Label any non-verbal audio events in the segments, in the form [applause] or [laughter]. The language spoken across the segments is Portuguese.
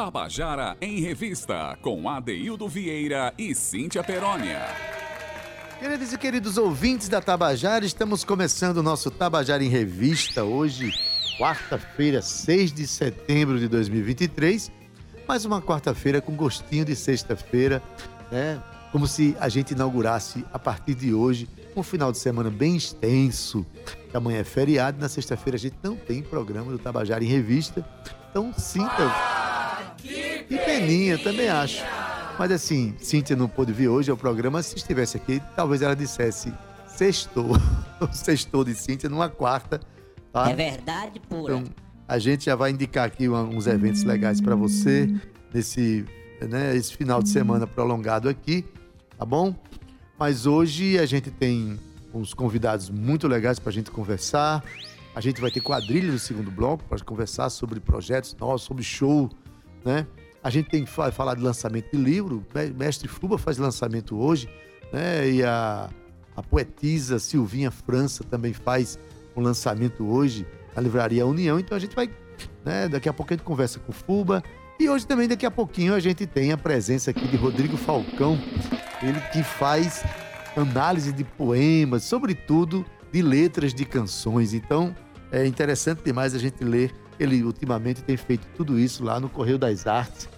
Tabajara em Revista, com Adeildo Vieira e Cíntia Perónia. Queridos e queridos ouvintes da Tabajara, estamos começando o nosso Tabajara em Revista hoje, quarta-feira, 6 de setembro de 2023. Mais uma quarta-feira com gostinho de sexta-feira, né? Como se a gente inaugurasse a partir de hoje um final de semana bem extenso. Amanhã é feriado, na sexta-feira a gente não tem programa do Tabajara em Revista. Então sinta. Peninha, também acho. Mas assim, Cíntia não pôde vir hoje ao programa. Se estivesse aqui, talvez ela dissesse sextou. [laughs] sextou de Cíntia numa quarta. Tá? É verdade pura. Então, a gente já vai indicar aqui uns eventos legais para você nesse né, esse final de semana prolongado aqui, tá bom? Mas hoje a gente tem uns convidados muito legais para a gente conversar. A gente vai ter quadrilha no segundo bloco para conversar sobre projetos nossos, sobre show, né? A gente tem que falar de lançamento de livro. Mestre Fuba faz lançamento hoje, né? E a, a poetisa Silvinha França também faz um lançamento hoje na Livraria União. Então a gente vai, né? Daqui a pouco a gente conversa com o Fuba. E hoje também, daqui a pouquinho, a gente tem a presença aqui de Rodrigo Falcão, ele que faz análise de poemas, sobretudo de letras de canções. Então, é interessante demais a gente ler. Ele ultimamente tem feito tudo isso lá no Correio das Artes.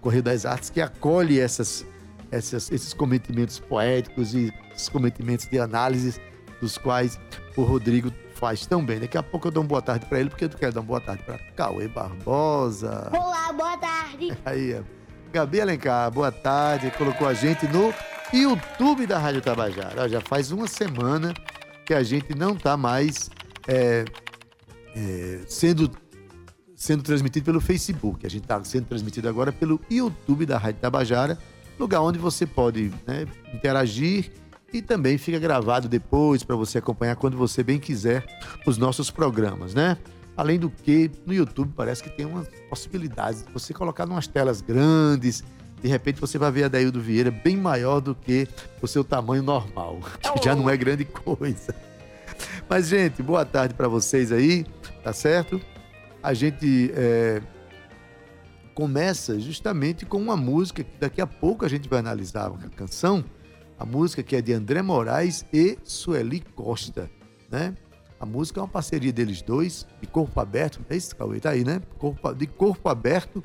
Correio das Artes que acolhe essas, essas, esses cometimentos poéticos e esses cometimentos de análise dos quais o Rodrigo faz tão bem. Daqui a pouco eu dou uma boa tarde para ele, porque eu quero dar uma boa tarde para Cauê Barbosa. Olá, boa tarde. [laughs] Aí, Gabi Alencar, boa tarde. Colocou a gente no YouTube da Rádio Tabajara. Já faz uma semana que a gente não está mais é, é, sendo, sendo transmitido pelo Facebook. A gente está sendo transmitido agora pelo YouTube da Rádio Tabajara, lugar onde você pode né, interagir e também fica gravado depois para você acompanhar quando você bem quiser os nossos programas, né? Além do que, no YouTube parece que tem umas possibilidades de você colocar umas telas grandes, de repente você vai ver a Daildo Vieira bem maior do que o seu tamanho normal, [laughs] que já não é grande coisa. Mas, gente, boa tarde para vocês aí, tá certo? A gente é, começa justamente com uma música que daqui a pouco a gente vai analisar a canção a música que é de André Moraes e Sueli Costa, né? A música é uma parceria deles dois, de corpo aberto, é isso, Cauê? Tá aí, né? De corpo aberto.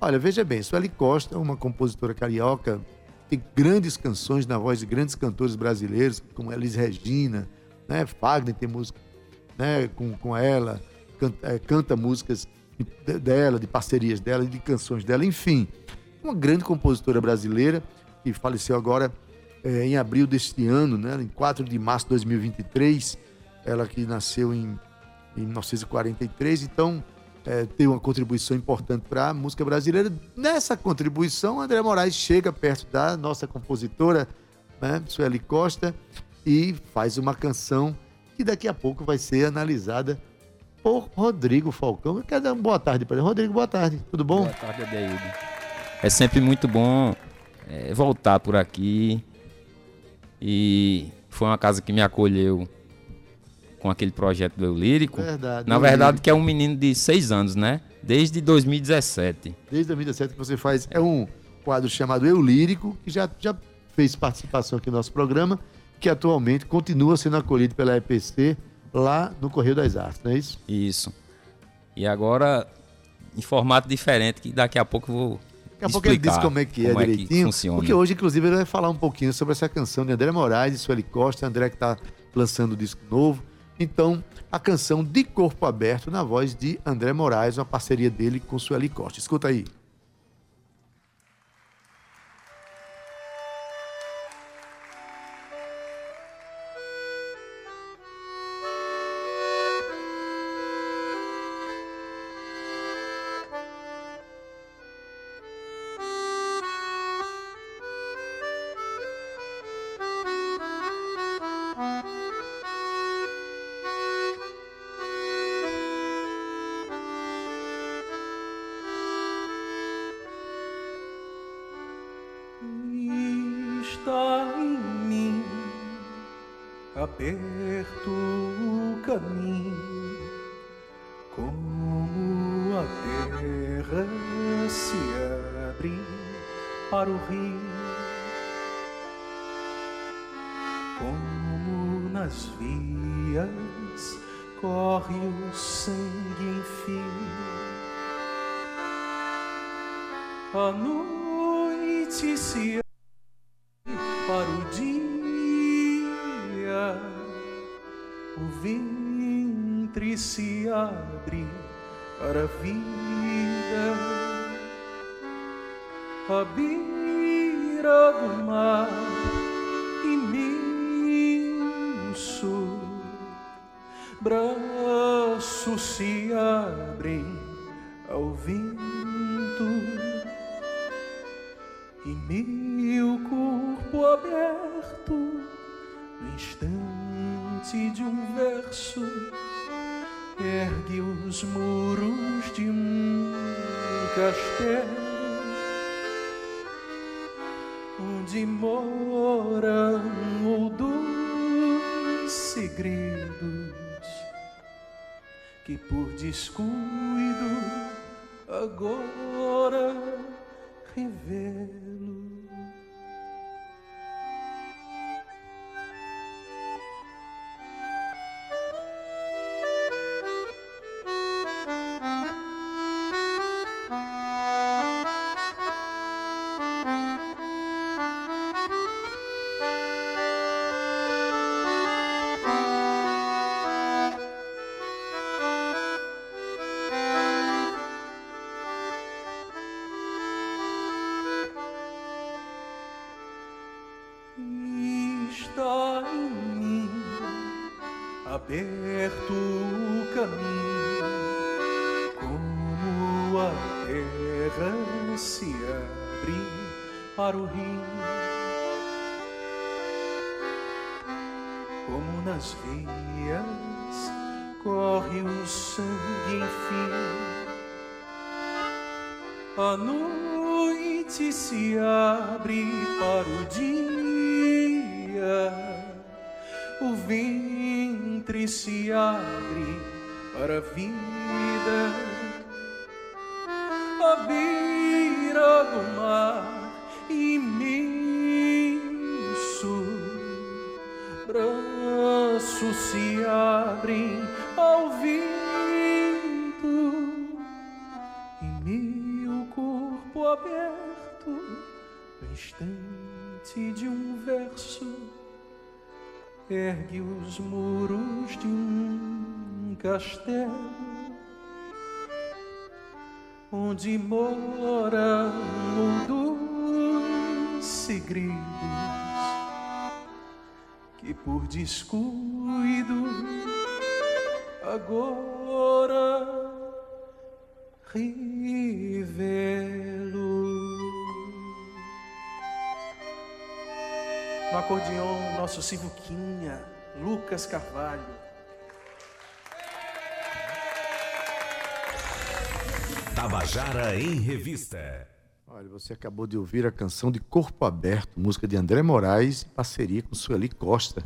Olha, veja bem, Sueli Costa, uma compositora carioca, tem grandes canções na voz de grandes cantores brasileiros, como Elis Regina, né? Fagner tem música né? com, com ela, canta, é, canta músicas de, dela, de parcerias dela, de canções dela, enfim. Uma grande compositora brasileira que faleceu agora é, em abril deste ano, né, em 4 de março de 2023, ela que nasceu em, em 1943, então é, tem uma contribuição importante para a música brasileira. Nessa contribuição, André Moraes chega perto da nossa compositora, né, Sueli Costa, e faz uma canção que daqui a pouco vai ser analisada por Rodrigo Falcão. Eu quero dar uma boa tarde para ele. Rodrigo, boa tarde. Tudo bom? Boa tarde, Adeildo. É sempre muito bom é, voltar por aqui e foi uma casa que me acolheu com aquele projeto do Eu Lírico. Verdade. Na verdade, que é um menino de seis anos, né? Desde 2017. Desde 2017 que você faz. É um quadro chamado Eu Lírico, que já, já fez participação aqui no nosso programa, que atualmente continua sendo acolhido pela EPC lá no Correio das Artes, não é isso? Isso. E agora, em formato diferente, que daqui a pouco eu vou Daqui a pouco ele diz como é que é direitinho. É que porque hoje, inclusive, ele vai falar um pouquinho sobre essa canção de André Moraes e Sueli Costa. André que está lançando um disco novo. Então, a canção De Corpo Aberto, na voz de André Moraes, uma parceria dele com Sueli Costa. Escuta aí. Ventre se abre para a vida, a beira do mar imenso, braços se abrem ao vento. E castelo onde moram ou dois segredos que por descuido agora revelo. Como nas veias corre o sangue enfim. A noite se abre para o dia, o ventre se abre para a vida, a beira do mar imenso, se abrem ao vento e meu corpo aberto no instante de um verso ergue os muros de um castelo onde moram dois segredos que por descuido agora revelo. No acordeão, nosso Sivuquinha, Lucas Carvalho. Tabajara em Revista. Olha, você acabou de ouvir a canção de Corpo Aberto, música de André Moraes, em parceria com Sueli Costa.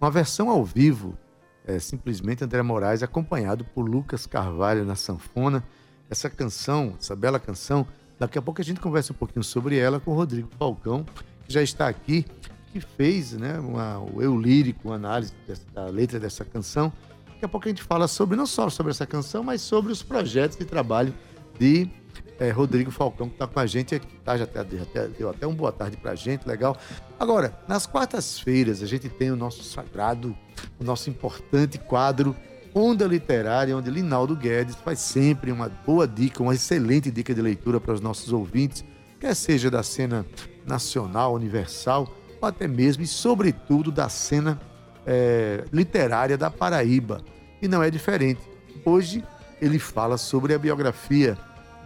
Uma versão ao vivo, é simplesmente André Moraes, acompanhado por Lucas Carvalho na sanfona. Essa canção, essa bela canção, daqui a pouco a gente conversa um pouquinho sobre ela com o Rodrigo Falcão, que já está aqui, que fez né, uma, o eu lírico, uma análise dessa, da letra dessa canção. Daqui a pouco a gente fala sobre, não só sobre essa canção, mas sobre os projetos de trabalho de é, Rodrigo Falcão, que está com a gente aqui, tá? Já até, deu até uma boa tarde pra gente, legal. Agora, nas quartas-feiras, a gente tem o nosso sagrado, o nosso importante quadro Onda Literária, onde Linaldo Guedes faz sempre uma boa dica, uma excelente dica de leitura para os nossos ouvintes, quer seja da cena nacional, universal, ou até mesmo e, sobretudo, da cena é, literária da Paraíba. E não é diferente. Hoje ele fala sobre a biografia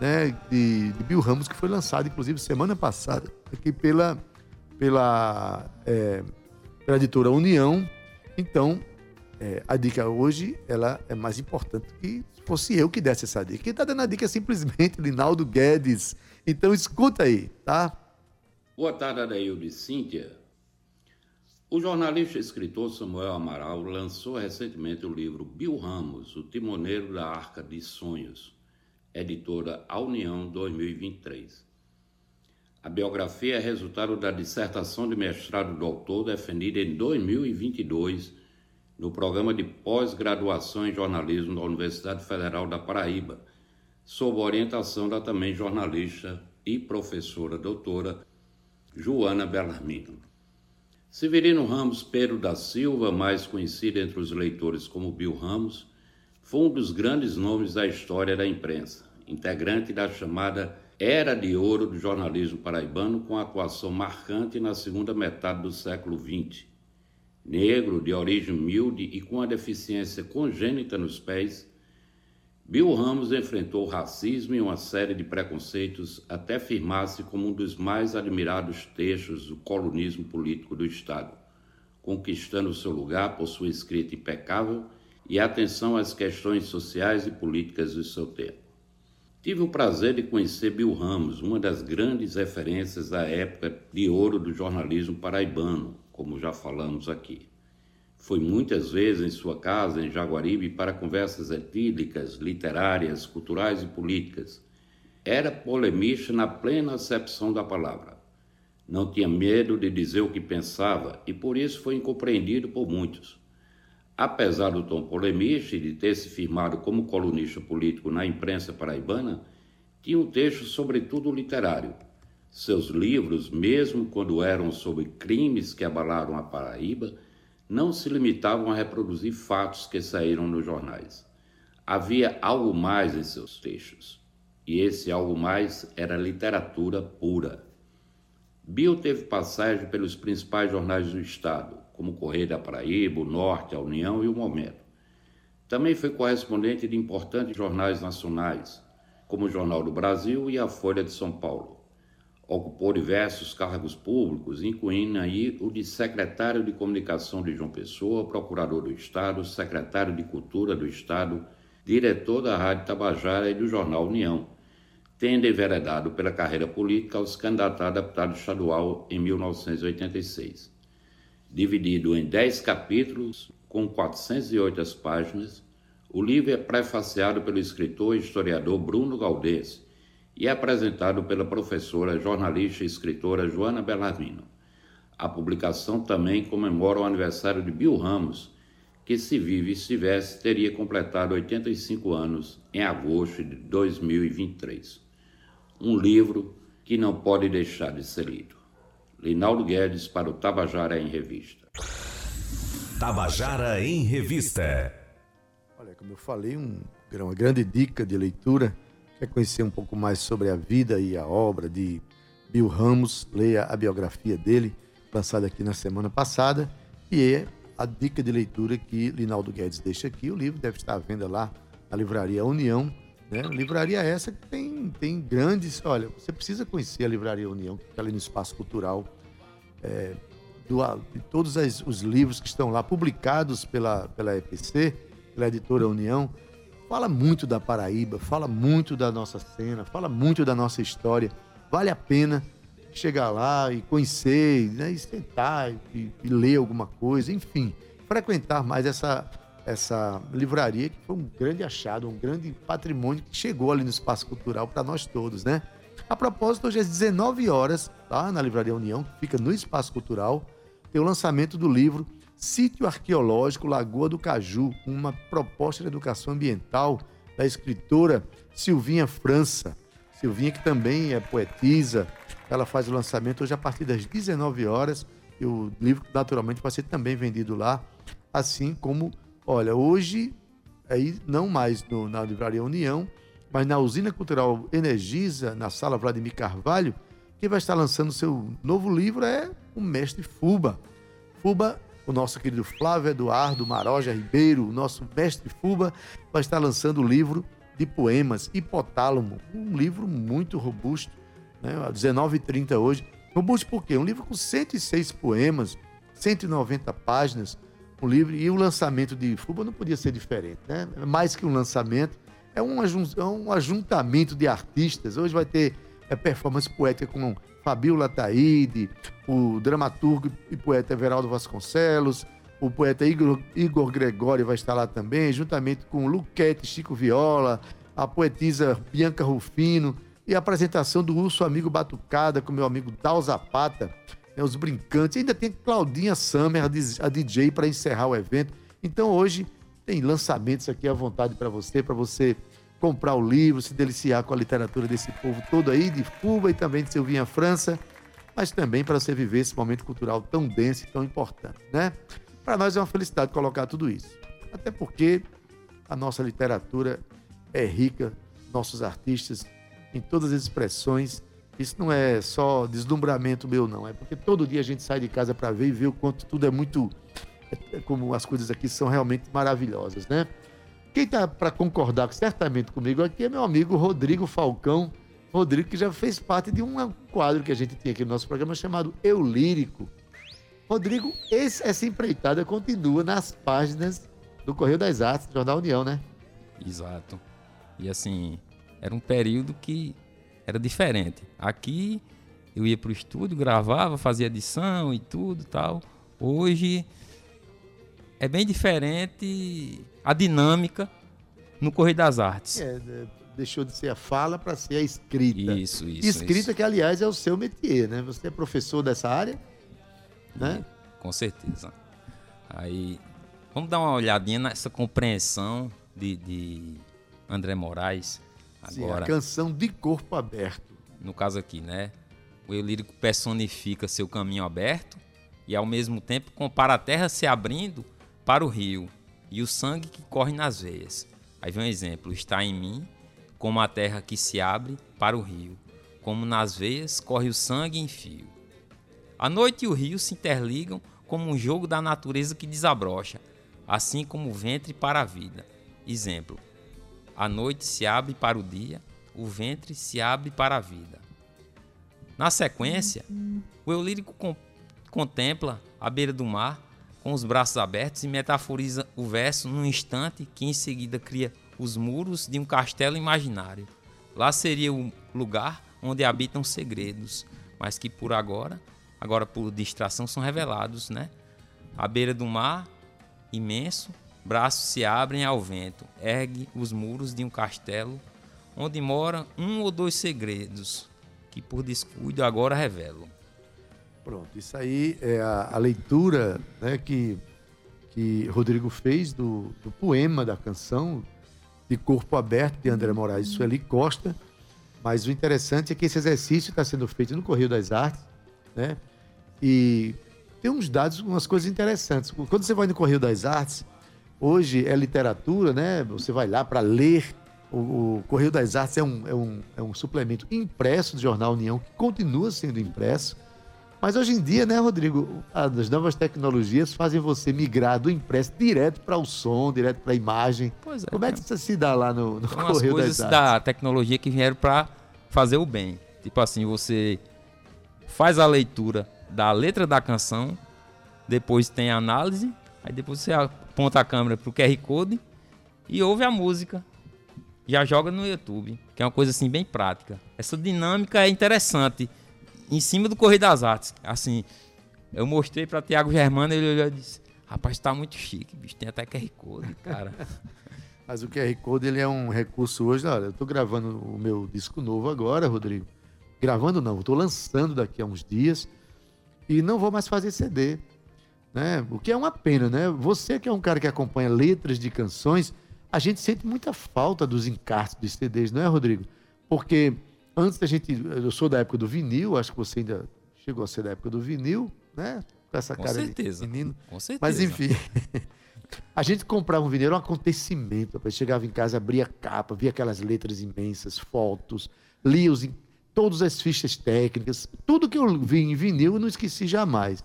né, de, de Bill Ramos, que foi lançado, inclusive, semana passada, aqui pela, pela, é, pela editora União. Então, é, a dica hoje ela é mais importante que se fosse eu que desse essa dica. Quem está dando a dica é simplesmente Linaldo Guedes. Então, escuta aí, tá? Boa tarde, Adaildo e Cíntia. O jornalista e escritor Samuel Amaral lançou recentemente o livro Bill Ramos, o timoneiro da Arca de Sonhos, editora A União 2023. A biografia é resultado da dissertação de mestrado do autor defendida em 2022 no programa de pós-graduação em jornalismo da Universidade Federal da Paraíba, sob orientação da também jornalista e professora doutora Joana Bellarmino. Severino Ramos Pedro da Silva, mais conhecido entre os leitores como Bill Ramos, foi um dos grandes nomes da história da imprensa, integrante da chamada Era de Ouro do jornalismo paraibano, com atuação marcante na segunda metade do século XX. Negro, de origem humilde e com a deficiência congênita nos pés, Bill Ramos enfrentou o racismo e uma série de preconceitos até firmar-se como um dos mais admirados textos do colunismo político do Estado, conquistando seu lugar por sua escrita impecável e atenção às questões sociais e políticas do seu tempo. Tive o prazer de conhecer Bill Ramos, uma das grandes referências da época de ouro do jornalismo paraibano, como já falamos aqui. Fui muitas vezes em sua casa, em Jaguaribe, para conversas etílicas, literárias, culturais e políticas. Era polemista na plena acepção da palavra. Não tinha medo de dizer o que pensava e por isso foi incompreendido por muitos. Apesar do tom polemista e de ter se firmado como colunista político na imprensa paraibana, tinha um texto sobretudo literário. Seus livros, mesmo quando eram sobre crimes que abalaram a Paraíba, não se limitavam a reproduzir fatos que saíram nos jornais. Havia algo mais em seus textos, e esse algo mais era literatura pura. Bill teve passagem pelos principais jornais do Estado, como Correio da Paraíba, o Norte, a União e o Momento. Também foi correspondente de importantes jornais nacionais, como o Jornal do Brasil e a Folha de São Paulo. Ocupou diversos cargos públicos, incluindo aí o de secretário de Comunicação de João Pessoa, procurador do Estado, secretário de Cultura do Estado, diretor da Rádio Tabajara e do Jornal União, tendo enveredado pela carreira política ao se candidatar a deputado estadual em 1986 dividido em 10 capítulos, com 408 páginas. O livro é prefaciado pelo escritor e historiador Bruno Galdês e é apresentado pela professora, jornalista e escritora Joana Bellarmino. A publicação também comemora o aniversário de Bill Ramos, que, se vive e estivesse, teria completado 85 anos em agosto de 2023. Um livro que não pode deixar de ser lido. Linaldo Guedes para o Tabajara em Revista. Tabajara em Revista. Olha, como eu falei, um, uma grande dica de leitura. Quer conhecer um pouco mais sobre a vida e a obra de Bill Ramos? Leia a biografia dele, lançada aqui na semana passada. E é a dica de leitura que Linaldo Guedes deixa aqui. O livro deve estar à venda lá na Livraria União. Né? Livraria essa que tem, tem grandes. Olha, você precisa conhecer a Livraria União, que fica ali no Espaço Cultural é, do, de todos as, os livros que estão lá publicados pela, pela EPC, pela editora União, fala muito da Paraíba, fala muito da nossa cena, fala muito da nossa história. Vale a pena chegar lá e conhecer, né, e sentar e, e ler alguma coisa, enfim, frequentar mais essa, essa livraria que foi um grande achado, um grande patrimônio que chegou ali no espaço cultural para nós todos, né? A propósito, hoje às 19 horas, tá? na Livraria União, que fica no Espaço Cultural, tem o lançamento do livro Sítio Arqueológico Lagoa do Caju, uma proposta de educação ambiental da escritora Silvinha França. Silvinha, que também é poetisa, ela faz o lançamento hoje a partir das 19 horas e o livro, naturalmente, vai ser também vendido lá, assim como, olha, hoje, aí não mais no, na Livraria União, mas na Usina Cultural Energisa, na Sala Vladimir Carvalho, quem vai estar lançando seu novo livro é o mestre Fuba. Fuba, o nosso querido Flávio Eduardo Maroja Ribeiro, o nosso mestre Fuba, vai estar lançando o livro de poemas Hipotálamo, um livro muito robusto, né? 19h30 hoje. Robusto por quê? Um livro com 106 poemas, 190 páginas, livro, e o lançamento de Fuba não podia ser diferente, né? Mais que um lançamento, é um, é um ajuntamento de artistas. Hoje vai ter é, performance poética com Fabiola Taide, o dramaturgo e poeta Everaldo Vasconcelos, o poeta Igor, Igor Gregório vai estar lá também, juntamente com Luquete, Chico Viola, a poetisa Bianca Rufino e a apresentação do Urso Amigo Batucada com meu amigo Dal Zapata, né, os brincantes. Ainda tem Claudinha Summer, a DJ, para encerrar o evento. Então hoje tem lançamentos aqui à vontade para você, para você comprar o livro, se deliciar com a literatura desse povo todo aí, de Cuba e também de Silvinha França, mas também para você viver esse momento cultural tão denso e tão importante, né? Para nós é uma felicidade colocar tudo isso. Até porque a nossa literatura é rica, nossos artistas, em todas as expressões. Isso não é só deslumbramento meu, não. É porque todo dia a gente sai de casa para ver e ver o quanto tudo é muito. é como as coisas aqui são realmente maravilhosas, né? Quem está para concordar certamente comigo aqui é meu amigo Rodrigo Falcão. Rodrigo, que já fez parte de um quadro que a gente tinha aqui no nosso programa chamado Eu Lírico. Rodrigo, esse- essa empreitada continua nas páginas do Correio das Artes, do Jornal União, né? Exato. E assim, era um período que era diferente. Aqui eu ia pro estúdio, gravava, fazia edição e tudo e tal. Hoje é bem diferente a dinâmica no Correio das Artes. É, é, deixou de ser a fala para ser a escrita. Isso, isso. escrita isso. que, aliás, é o seu métier, né? Você é professor dessa área, né? Com certeza. Aí, vamos dar uma olhadinha nessa compreensão de, de André Moraes. Sim, Agora, a canção de corpo aberto. no caso aqui, né? O eu lírico personifica seu caminho aberto e ao mesmo tempo compara a terra se abrindo para o rio e o sangue que corre nas veias. Aí vem um exemplo: está em mim como a terra que se abre para o rio, como nas veias corre o sangue em fio. A noite e o rio se interligam como um jogo da natureza que desabrocha, assim como o ventre para a vida. Exemplo: a noite se abre para o dia, o ventre se abre para a vida. Na sequência, o eu lírico contempla a beira do mar com os braços abertos e metaforiza o verso num instante que em seguida cria os muros de um castelo imaginário. Lá seria o lugar onde habitam segredos, mas que por agora, agora por distração, são revelados, né? À beira do mar, imenso, braços se abrem ao vento, ergue os muros de um castelo onde moram um ou dois segredos que por descuido agora revelam. Pronto, isso aí é a, a leitura né, que, que Rodrigo fez do, do poema da canção de Corpo Aberto de André Moraes e Sueli Costa. Mas o interessante é que esse exercício está sendo feito no Correio das Artes, né? E tem uns dados, umas coisas interessantes. Quando você vai no Correio das Artes, hoje é literatura, né? Você vai lá para ler. O, o Correio das Artes é um, é, um, é um suplemento impresso do Jornal União, que continua sendo impresso. Mas hoje em dia, né, Rodrigo, as novas tecnologias fazem você migrar do impresso direto para o som, direto para a imagem. Pois é, Como é que isso se dá lá no, no Correio coisas das Artes? da tecnologia que vieram para fazer o bem. Tipo assim, você faz a leitura da letra da canção, depois tem a análise, aí depois você aponta a câmera pro QR Code e ouve a música. Já joga no YouTube, que é uma coisa assim bem prática. Essa dinâmica é interessante em cima do Correio das Artes. Assim, eu mostrei para Tiago Germano, ele e disse: "Rapaz, tá muito chique, bicho, tem até QR Code, cara". [laughs] Mas o QR Code ele é um recurso hoje. Olha, eu estou gravando o meu disco novo agora, Rodrigo. Gravando não, estou lançando daqui a uns dias e não vou mais fazer CD. Né? O que é uma pena, né? Você que é um cara que acompanha letras de canções, a gente sente muita falta dos encartes de CDs, não é, Rodrigo? Porque antes da gente. Eu sou da época do vinil, acho que você ainda chegou a ser da época do vinil, né? Com essa Com cara certeza. de menino. Com certeza. Mas enfim. [laughs] A gente comprava um vinil, era um acontecimento. rapaz. Chegava em casa, abria a capa, via aquelas letras imensas, fotos, lia os, todas as fichas técnicas. Tudo que eu vi em vinil eu não esqueci jamais.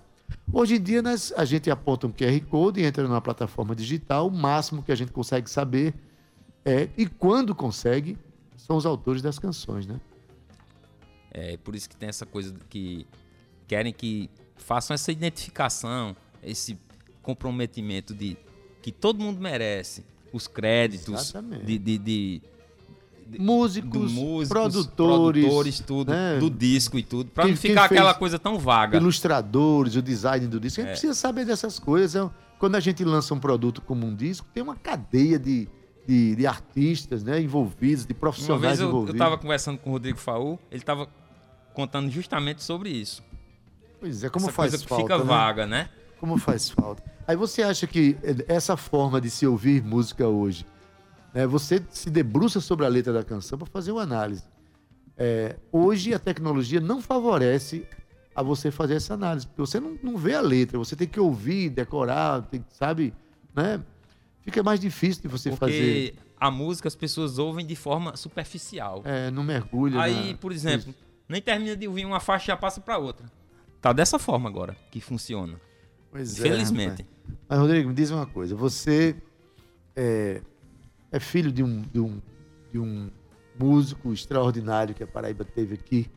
Hoje em dia, nós, a gente aponta um QR Code e entra numa plataforma digital. O máximo que a gente consegue saber é, e quando consegue, são os autores das canções, né? É por isso que tem essa coisa que querem que façam essa identificação, esse comprometimento de que todo mundo merece, os créditos Exatamente. de, de, de- Músicos, músicos, produtores, produtores, tudo, né? do disco e tudo, Quem- não ficar aquela coisa tão vaga. ilustradores, o design do disco. A gente É. precisa saber dessas coisas. É Quando a gente lança um produto como um disco, tem uma cadeia de, de, de artistas né, envolvidos, de Uma profissionais vez eu, eu envolvidos. tava conversando com o Rodrigo Faú, ele tava contando justamente sobre isso. Pois é, como Essa faz coisa que falta, fica né? vaga, né? Como faz falta. Aí você acha que essa forma de se ouvir música hoje, né, você se debruça sobre a letra da canção para fazer uma análise. É, hoje a tecnologia não favorece a você fazer essa análise, porque você não, não vê a letra, você tem que ouvir, decorar, tem, sabe, né? Fica mais difícil de você fazer. Porque a música as pessoas ouvem de forma superficial. É, não mergulha. Aí, na- por exemplo, nem termina de ouvir uma faixa e já passa para outra. Tá dessa forma agora que funciona. Pois é, Felizmente. rapaz. Mas, Rodrigo, me diz uma coisa. Você é, é filho de um, de, um, de um músico extraordinário que a Paraíba teve aqui,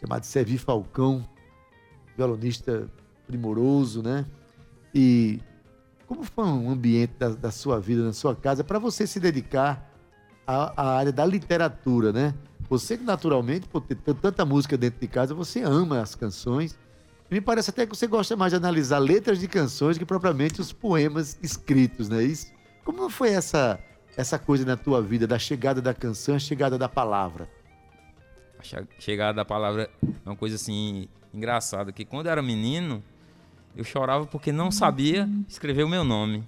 chamado Sevi Falcão, violonista primoroso, né? E como foi um ambiente da, da sua vida, na sua casa, para você se dedicar à, à área da literatura, né? Você que naturalmente, por ter tanta música dentro de casa, você ama as canções. Me parece até que você gosta mais de analisar letras de canções que propriamente os poemas escritos, né? Isso. Como foi essa essa coisa na tua vida da chegada da canção, a chegada da palavra? A che- chegada da palavra é uma coisa assim engraçada, que quando eu era menino, eu chorava porque não sabia escrever o meu nome.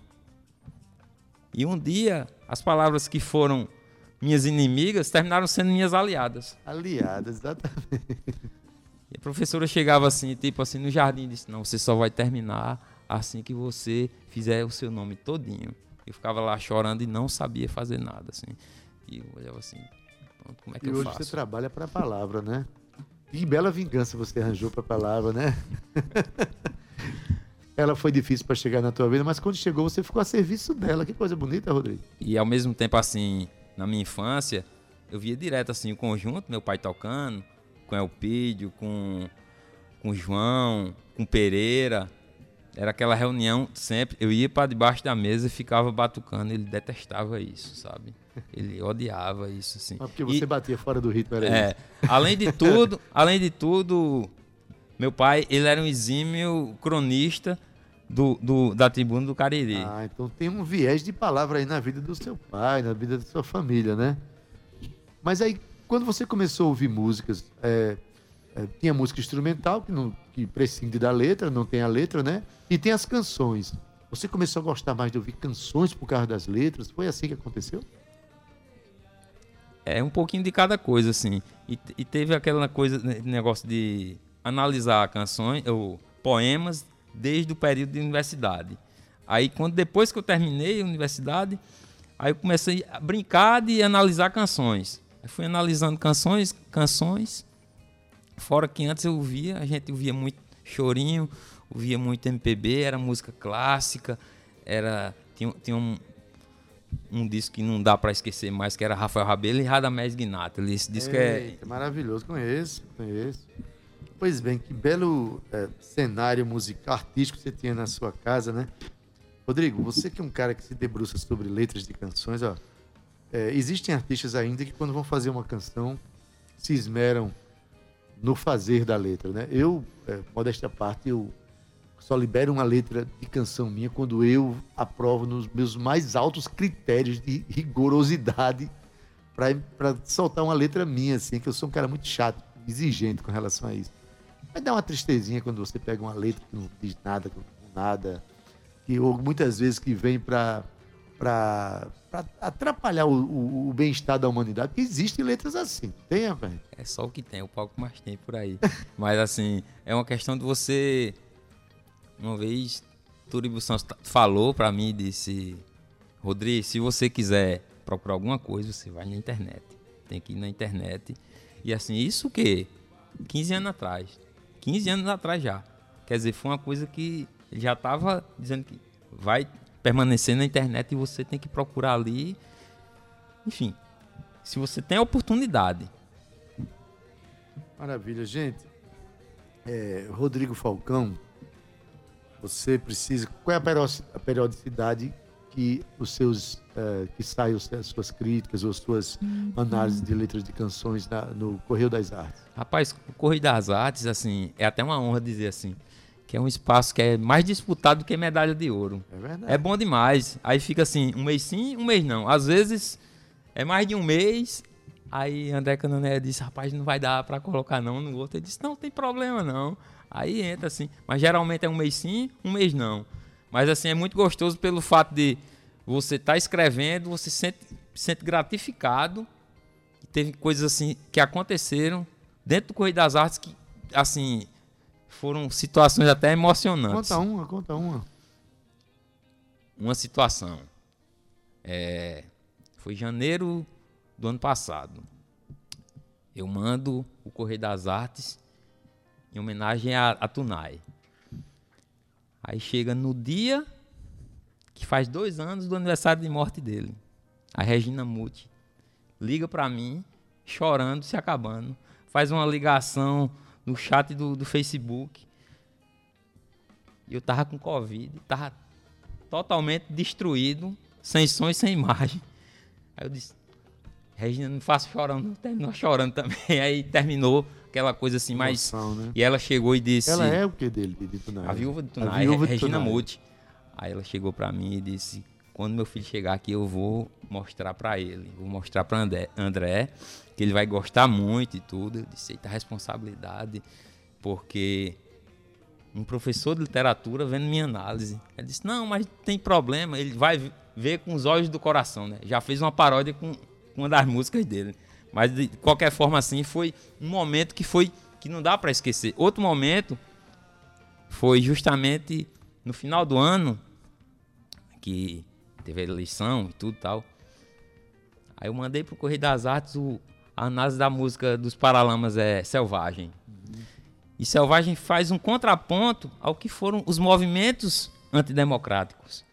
E um dia, as palavras que foram minhas inimigas terminaram sendo minhas aliadas. Aliadas, exatamente. E a professora chegava assim, tipo assim, no jardim, e disse: Não, você só vai terminar assim que você fizer o seu nome todinho. Eu ficava lá chorando e não sabia fazer nada, assim. E eu olhava assim: "Pronto, Como é que E eu hoje faço? você trabalha para a palavra, né? Que bela vingança você arranjou para a palavra, né? [laughs] Ela foi difícil para chegar na tua vida, mas quando chegou você ficou a serviço dela. Que coisa bonita, Rodrigo. E ao mesmo tempo, assim, na minha infância, eu via direto assim o conjunto, meu pai tocando, com Elpídio, com, com João, com Pereira. Era aquela reunião sempre. Eu ia para debaixo da mesa e ficava batucando. Ele detestava isso, sabe? Ele odiava isso, assim. Mas porque E- você batia fora do ritmo, era é, isso. além de [laughs] tudo, além de tudo, meu pai, ele era um exímio cronista do, do- da tribuna do Cariri. Ah, então tem um viés de palavra aí na vida do seu pai, na vida da sua família, né? Mas aí, quando você começou a ouvir músicas, é, é, tinha música instrumental, que, não, que prescinde da letra, não tem a letra, né? E tem as canções. Você começou a gostar mais de ouvir canções por causa das letras? Foi assim que aconteceu? É um pouquinho de cada coisa, assim. E, e teve aquela coisa, negócio de analisar canções, ou poemas, desde o período de universidade. Aí, quando depois que eu terminei a universidade, aí eu comecei a brincar de analisar canções. Aí fui analisando canções, canções. Fora que antes eu ouvia, a gente ouvia muito chorinho, ouvia muito MPB, era música clássica, era tinha, tinha um, um disco que não dá pra esquecer mais, que era Rafael Rabelo e Radamés Guinato. Esse disco é Eita, maravilhoso, conheço, conheço. Pois bem, que belo é, cenário musical, artístico você tinha na sua casa, né? Rodrigo, você que é um cara que se debruça sobre letras de canções, ó, é, existem artistas ainda que quando vão fazer uma canção se esmeram no fazer da letra, né? Eu, é, modéstia à parte, eu só libero uma letra de canção minha quando eu aprovo nos meus mais altos critérios de rigorosidade para soltar uma letra minha, assim, que eu sou um cara muito chato, exigente com relação a isso. Vai dar uma tristezinha quando você pega uma letra que não diz nada com nada, que ou muitas vezes que vem para para atrapalhar o, o- o bem-estar da humanidade, porque existem letras assim, tem, rapaz? É só o que tem, o palco mais tem por aí. [laughs] Mas assim, é uma questão de você. Uma vez, Turibo Santos falou pra mim, disse: Rodrigo, se você quiser procurar alguma coisa, você vai na internet. Tem que ir na internet. E assim, isso o quê? 15 anos atrás. 15 anos atrás já. Quer dizer, foi uma coisa que já tava dizendo que vai permanecer na internet e você tem que procurar ali. Enfim, se você tem a oportunidade Maravilha, gente. É, Rodrigo Falcão, você precisa. Qual é a peri- a periodicidade que os seus é, que saem os- as suas críticas ou as suas análises de letras de canções na- no Correio das Artes? Rapaz, o Correio das Artes, assim, é até uma honra dizer assim, que é um espaço que é mais disputado do que medalha de ouro. É verdade. É bom demais. Aí fica assim, um mês sim, um mês não. Às vezes é mais de um mês. Aí André Canoné disse, rapaz, não vai dar pra colocar não no outro. Ele disse, não, tem problema não. Aí entra assim. Mas geralmente é um mês sim, um mês não. Mas assim, é muito gostoso pelo fato de você estar tá escrevendo, você se sente, se sente gratificado. Teve coisas assim que aconteceram dentro do Correio das Artes que, assim, foram situações até emocionantes. Conta uma, conta uma. Uma situação. É, foi janeiro do ano passado. Eu mando o Correio das Artes em homenagem a, a Tunai. Aí chega no dia que faz dois anos do aniversário de morte dele. A Regina Muti liga para mim, chorando, se acabando. Faz uma ligação no chat do, do Facebook. E eu tava com Covid, tava totalmente destruído, sem som e sem imagem. Aí eu disse, Regina, não faço chorando, terminou chorando também. [laughs] Aí terminou aquela coisa assim, mais. Né? E ela chegou e disse. Ela é o que dele, de Tunai? A viúva de Tunai, a viúva Regina Muti. Aí ela chegou para mim e disse: quando meu filho chegar aqui, eu vou mostrar para ele, vou mostrar para André, André que ele vai gostar muito e tudo. Eu disse, eita responsabilidade, porque um professor de literatura vendo minha análise. Ele disse, não, mas tem problema, ele vai ver com os olhos do coração, né? Já fez uma paródia com uma das músicas dele. Mas de qualquer forma assim, foi um momento que foi que não dá para esquecer. Outro momento foi justamente no final do ano que teve a eleição e tudo tal. Aí eu mandei pro Correio das Artes o, a análise da música dos Paralamas é Selvagem. Uhum. E Selvagem faz um contraponto ao que foram os movimentos antidemocráticos.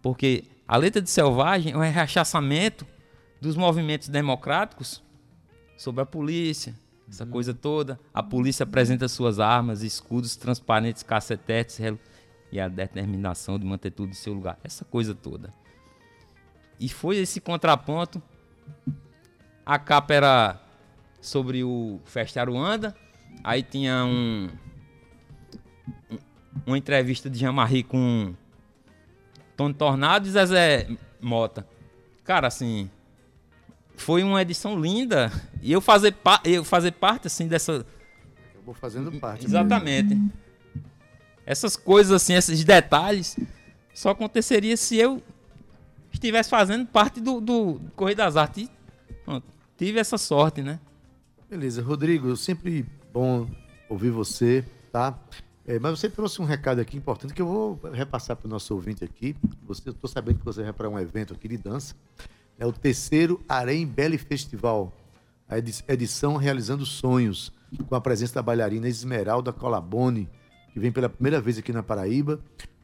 Porque a letra de Selvagem é um rechaçamento dos movimentos democráticos sobre a polícia, essa uhum. coisa toda. A polícia apresenta suas armas, escudos transparentes, cacetetes e a determinação de manter tudo em seu lugar. Essa coisa toda. E foi esse contraponto. A capa era sobre o Festa Aruanda. Aí tinha um, um uma entrevista de Jean-Marie com Tony Tornado e Zezé Mota. Cara, assim, foi uma edição linda. E eu fazer, eu fazer parte, assim, dessa... Eu vou fazendo parte. Exatamente. Mesmo. Essas coisas assim, esses detalhes, só aconteceria se eu estivesse fazendo parte do, do Correio das Artes. Pronto, tive essa sorte, né? Beleza, Rodrigo, sempre bom ouvir você, tá? É, mas você trouxe um recado aqui importante que eu vou repassar para o nosso ouvinte aqui. Você, eu estou sabendo que você vai para um evento aqui de dança. É o terceiro Arém Belly Festival, a edição Realizando Sonhos, com a presença da bailarina Esmeralda Colabone, que vem pela primeira vez aqui na Paraíba,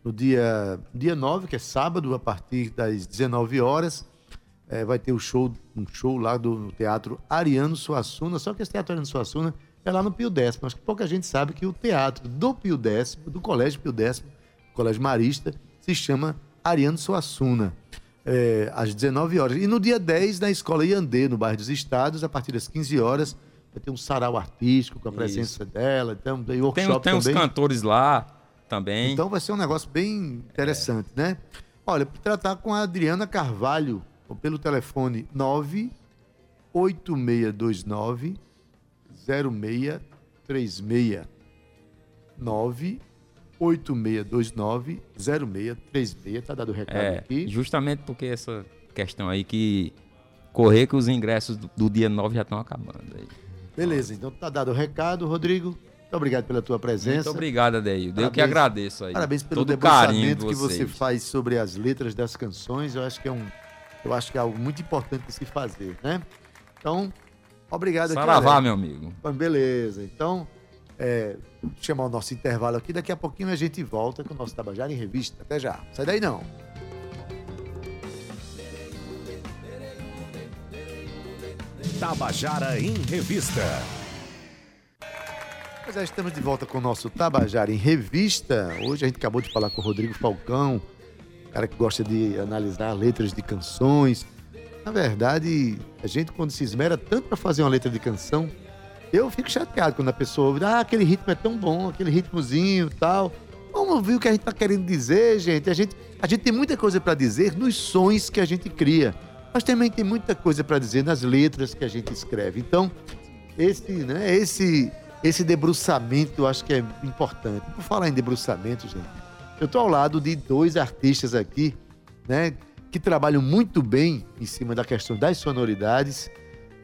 no dia, dia 9, que é sábado, a partir das 19 horas. É, vai ter o show, um show lá do Teatro Ariano Suassuna, só que esse Teatro Ariano Suassuna é lá no Pio Décimo. Acho que pouca gente sabe que o teatro do Pio Décimo, do Colégio Pio Décimo, Colégio Marista, se chama Ariano Suassuna. É, às 19 horas. E no dia 10, na Escola Iandê, no bairro dos Estados, a partir das 15 horas, vai ter um sarau artístico com a presença Isso. dela, então, tem workshop tem, tem uns cantores lá também. Então vai ser um negócio bem interessante, é. né? Olha, tratar com a Adriana Carvalho, pelo telefone 98629 0636. 98629 0636. Tá dado o recado é, aqui. Justamente porque essa questão aí que correr que os ingressos do, do dia 9 já estão acabando aí. Beleza, então tá dado o recado, Rodrigo. Muito obrigado pela tua presença. Muito obrigado, Adeil. Eu que agradeço aí. Parabéns pelo Todo debruçamento que você faz sobre as letras das canções. Eu acho que é um, eu acho que é algo muito importante de se fazer, né? Então, obrigado Saravá, aqui, meu amigo. Beleza. Então, é, chamar o nosso intervalo aqui. Daqui a pouquinho a gente volta com o nosso Tabajara em Revista. Até já. Sai daí não. Tabajara em Revista. Mas já estamos de volta com o nosso Tabajara em Revista. Hoje a gente acabou de falar com o Rodrigo Falcão, cara que gosta de analisar letras de canções. Na verdade, a gente quando se esmera tanto para fazer uma letra de canção, Eu fico chateado quando a pessoa ouve, ah, aquele ritmo é tão bom, aquele ritmozinho tal. Vamos ouvir o que a gente tá querendo dizer, gente. A gente, a gente tem muita coisa para dizer nos sons que a gente cria. Mas também tem muita coisa para dizer nas letras que a gente escreve. Então, esse, né, esse, esse debruçamento eu acho que é importante. Por falar em debruçamento, gente, eu tô ao lado de dois artistas aqui, né, que trabalham muito bem em cima da questão das sonoridades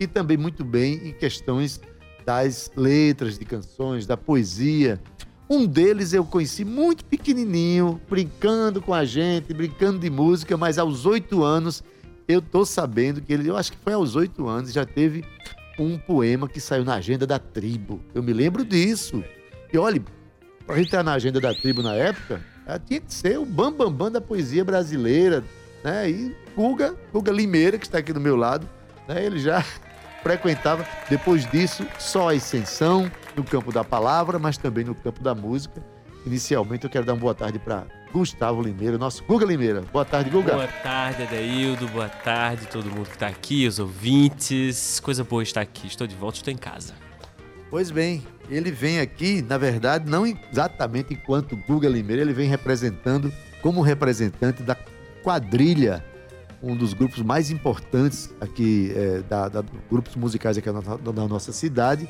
e também muito bem em questões das letras de canções, da poesia. Um deles eu conheci muito pequenininho, brincando com a gente, brincando de música, mas aos oito anos eu tô sabendo que ele, eu acho que foi aos oito anos, já teve um poema que saiu na agenda da tribo. Eu me lembro disso. E olha, para gente estar na agenda da tribo na época, tinha que ser o bambambam bam, bam da poesia brasileira, né? E Guga, Guga Limeira, que está aqui do meu lado, né? Ele já [laughs] frequentava. Depois disso, só a ascensão no campo da palavra, mas também no campo da música. Inicialmente, eu quero dar uma boa tarde para Gustavo Limeira, nosso Guga Limeira. Boa tarde, Guga. Boa tarde, Adeildo. Boa tarde, todo mundo que está aqui, os ouvintes. Coisa boa estar aqui. Estou de volta, estou em casa. Pois bem, ele vem aqui, na verdade, não exatamente enquanto Guga Limeira, ele vem representando como representante da quadrilha um dos grupos mais importantes aqui, é, da, da, grupos musicais aqui na, na, nossa cidade,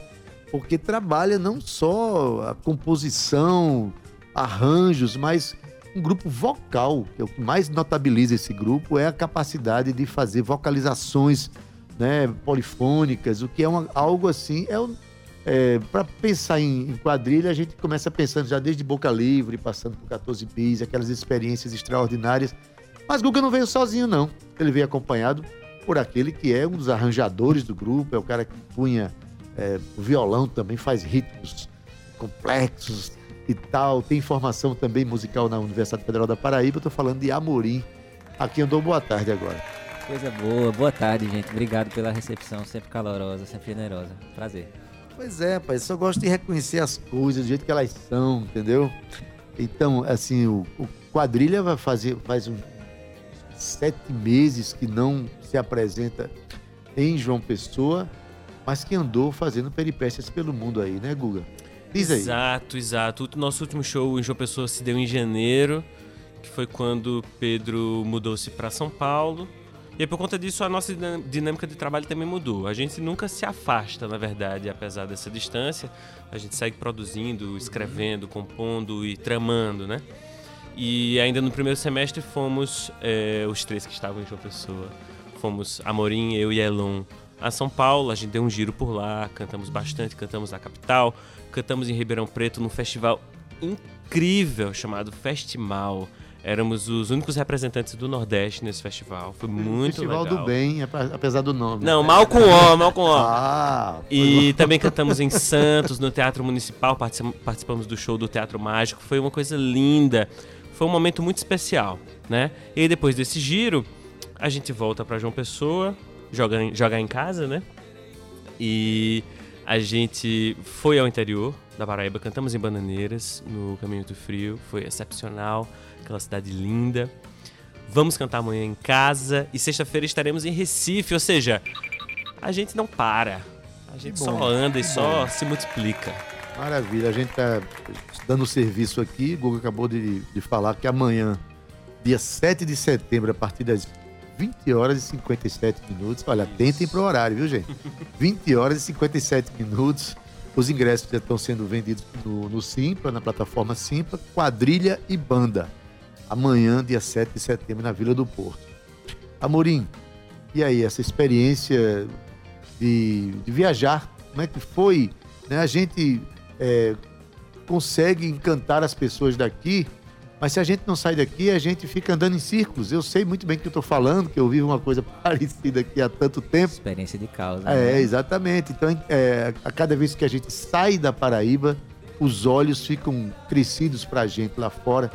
porque trabalha não só a composição, arranjos, mas um grupo vocal, que é o que mais notabiliza esse grupo, é a capacidade de fazer vocalizações né, polifônicas, o que é uma, algo assim, é, é para pensar em, em, quadrilha, a gente começa pensando já desde Boca Livre, passando por 14 bis, aquelas experiências extraordinárias mas Guga não veio sozinho, não. Ele veio acompanhado por aquele que é um dos arranjadores do grupo, é o cara que punha é, o violão também, faz ritmos complexos e tal. Tem formação também musical na Universidade Federal da Paraíba. Estou falando de Amorim. Aqui andou boa tarde agora. Coisa boa, boa tarde, gente. Obrigado pela recepção, sempre calorosa, sempre generosa. Prazer. Pois é, pai, só gosto de reconhecer as coisas do jeito que elas são, entendeu? Então, assim, o, o quadrilha vai fazer, faz um, sete meses que não se apresenta em João Pessoa, mas que andou fazendo peripécias pelo mundo aí, né, Guga? Diz aí. Exato, exato. O nosso último show em João Pessoa se deu em janeiro, que foi quando Pedro mudou-se para São Paulo. E por conta disso, a nossa dinâmica de trabalho também mudou. A gente nunca se afasta, na verdade, apesar dessa distância. A gente segue produzindo, escrevendo, compondo e tramando, né? E ainda no primeiro semestre fomos, é, os três que estavam em João Pessoa, fomos Amorim, eu e Elon a São Paulo, a gente deu um giro por lá, cantamos bastante, cantamos na capital, cantamos em Ribeirão Preto num festival incrível chamado Festival. Éramos os únicos representantes do Nordeste nesse festival. Foi muito festival legal. do Bem, apesar do nome. Não, mal com O, mal com O. [laughs] Ah, e também [laughs] cantamos em Santos, no Teatro Municipal, participamos do show do Teatro Mágico. Foi uma coisa linda foi um momento muito especial, né? E depois desse giro, a gente volta para João Pessoa, jogar, jogar em casa, né? E a gente foi ao interior da Paraíba, cantamos em Bananeiras, no Caminho do Frio, foi excepcional, aquela cidade linda. Vamos cantar amanhã em casa e sexta-feira estaremos em Recife, ou seja, a gente não para. A gente só anda e só se multiplica. Maravilha, a gente está dando serviço aqui. O Google acabou de, de falar que amanhã, dia 7 de setembro, a partir das 20 horas e 57 minutos. Olha, atentem para o horário, viu, gente? 20 horas e 57 minutos. Os ingressos já estão sendo vendidos no, no Simpla, na plataforma Simpla, quadrilha e banda. Amanhã, dia 7 de setembro, na Vila do Porto. Amorim, e aí, essa experiência de, de viajar, como é que foi? Né? A gente é, consegue encantar as pessoas daqui, mas se a gente não sai daqui, a gente fica andando em círculos. Eu sei muito bem o que eu estou falando, que eu vivo uma coisa [laughs] parecida aqui há tanto tempo. Experiência de causa. É, né? exatamente. Então, é, a cada vez que a gente sai da Paraíba, os olhos ficam crescidos para a gente lá fora.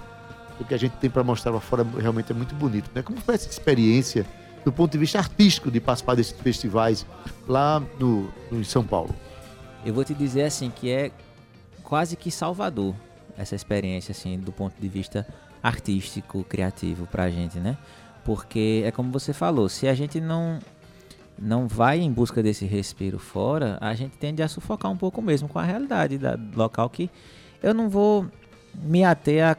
O que a gente tem para mostrar lá fora realmente é muito bonito. Né? Como foi essa experiência do ponto de vista artístico de participar desses festivais lá no, no, em São Paulo? Eu vou te dizer assim que é quase que salvador essa experiência, assim, do ponto de vista artístico, criativo pra gente, né? Porque é como você falou, se a gente não não vai em busca desse respiro fora, a gente tende a sufocar um pouco mesmo com a realidade da, do local que eu não vou me ater a,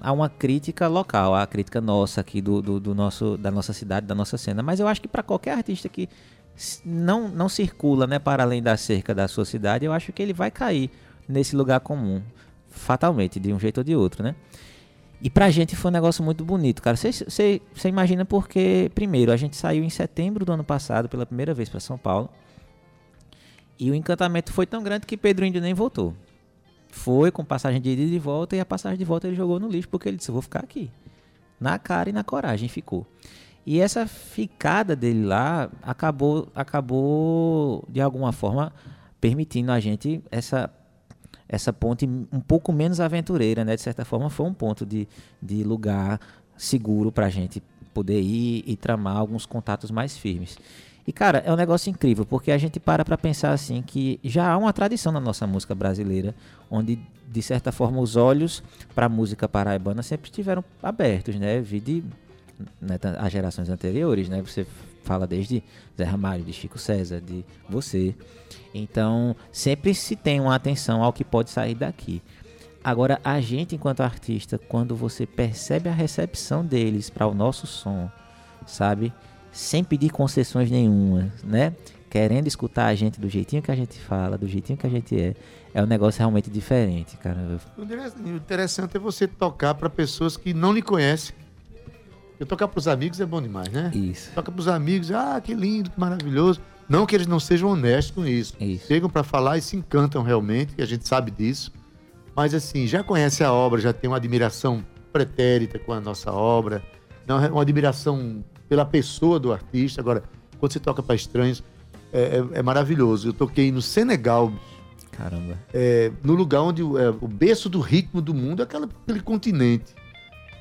a uma crítica local, a crítica nossa aqui do, do, do nosso, da nossa cidade, da nossa cena, mas eu acho que para qualquer artista que não, não circula né, para além da cerca da sua cidade, eu acho que ele vai cair nesse lugar comum, fatalmente, de um jeito ou de outro, né? E pra gente foi um negócio muito bonito, cara. Você imagina porque, primeiro, a gente saiu em setembro do ano passado pela primeira vez para São Paulo. E o encantamento foi tão grande que Pedro Índio nem voltou. Foi com passagem de ida e de volta, e a passagem de volta ele jogou no lixo porque ele disse: Eu vou ficar aqui. Na cara e na coragem, ficou. E essa ficada dele lá acabou, acabou de alguma forma permitindo a gente essa essa ponte um pouco menos aventureira, né? De certa forma, foi um ponto de, de lugar seguro pra gente poder ir e tramar alguns contatos mais firmes. E, cara, é um negócio incrível, porque a gente para pra pensar assim que já há uma tradição na nossa música brasileira, onde, de certa forma, os olhos pra música paraibana sempre estiveram abertos, né? Vide né, ta- as gerações anteriores, né? Você fala desde Zé Ramalho, de Chico César, de você. Então, sempre se tem uma atenção ao que pode sair daqui. Agora, a gente, enquanto artista, quando você percebe a recepção deles para o nosso som, sabe? Sem pedir concessões nenhuma, né? Querendo escutar a gente do jeitinho que a gente fala, do jeitinho que a gente é, é um negócio realmente diferente, cara. O interess- o interessante é você tocar para pessoas que não lhe conhecem. Eu tocar para os amigos é bom demais, né? Isso. Toca para os amigos, ah, que lindo, que maravilhoso. Não que eles não sejam honestos com isso. Isso. Chegam para falar e se encantam realmente, e a gente sabe disso. Mas assim, já conhece a obra, já tem uma admiração pretérita com a nossa obra, uma admiração pela pessoa do artista. Agora, quando você toca para estranhos, é, é- é maravilhoso. Eu toquei no Senegal, Caramba. é, no lugar onde o- é, o berço do ritmo do mundo é aquela, aquele continente.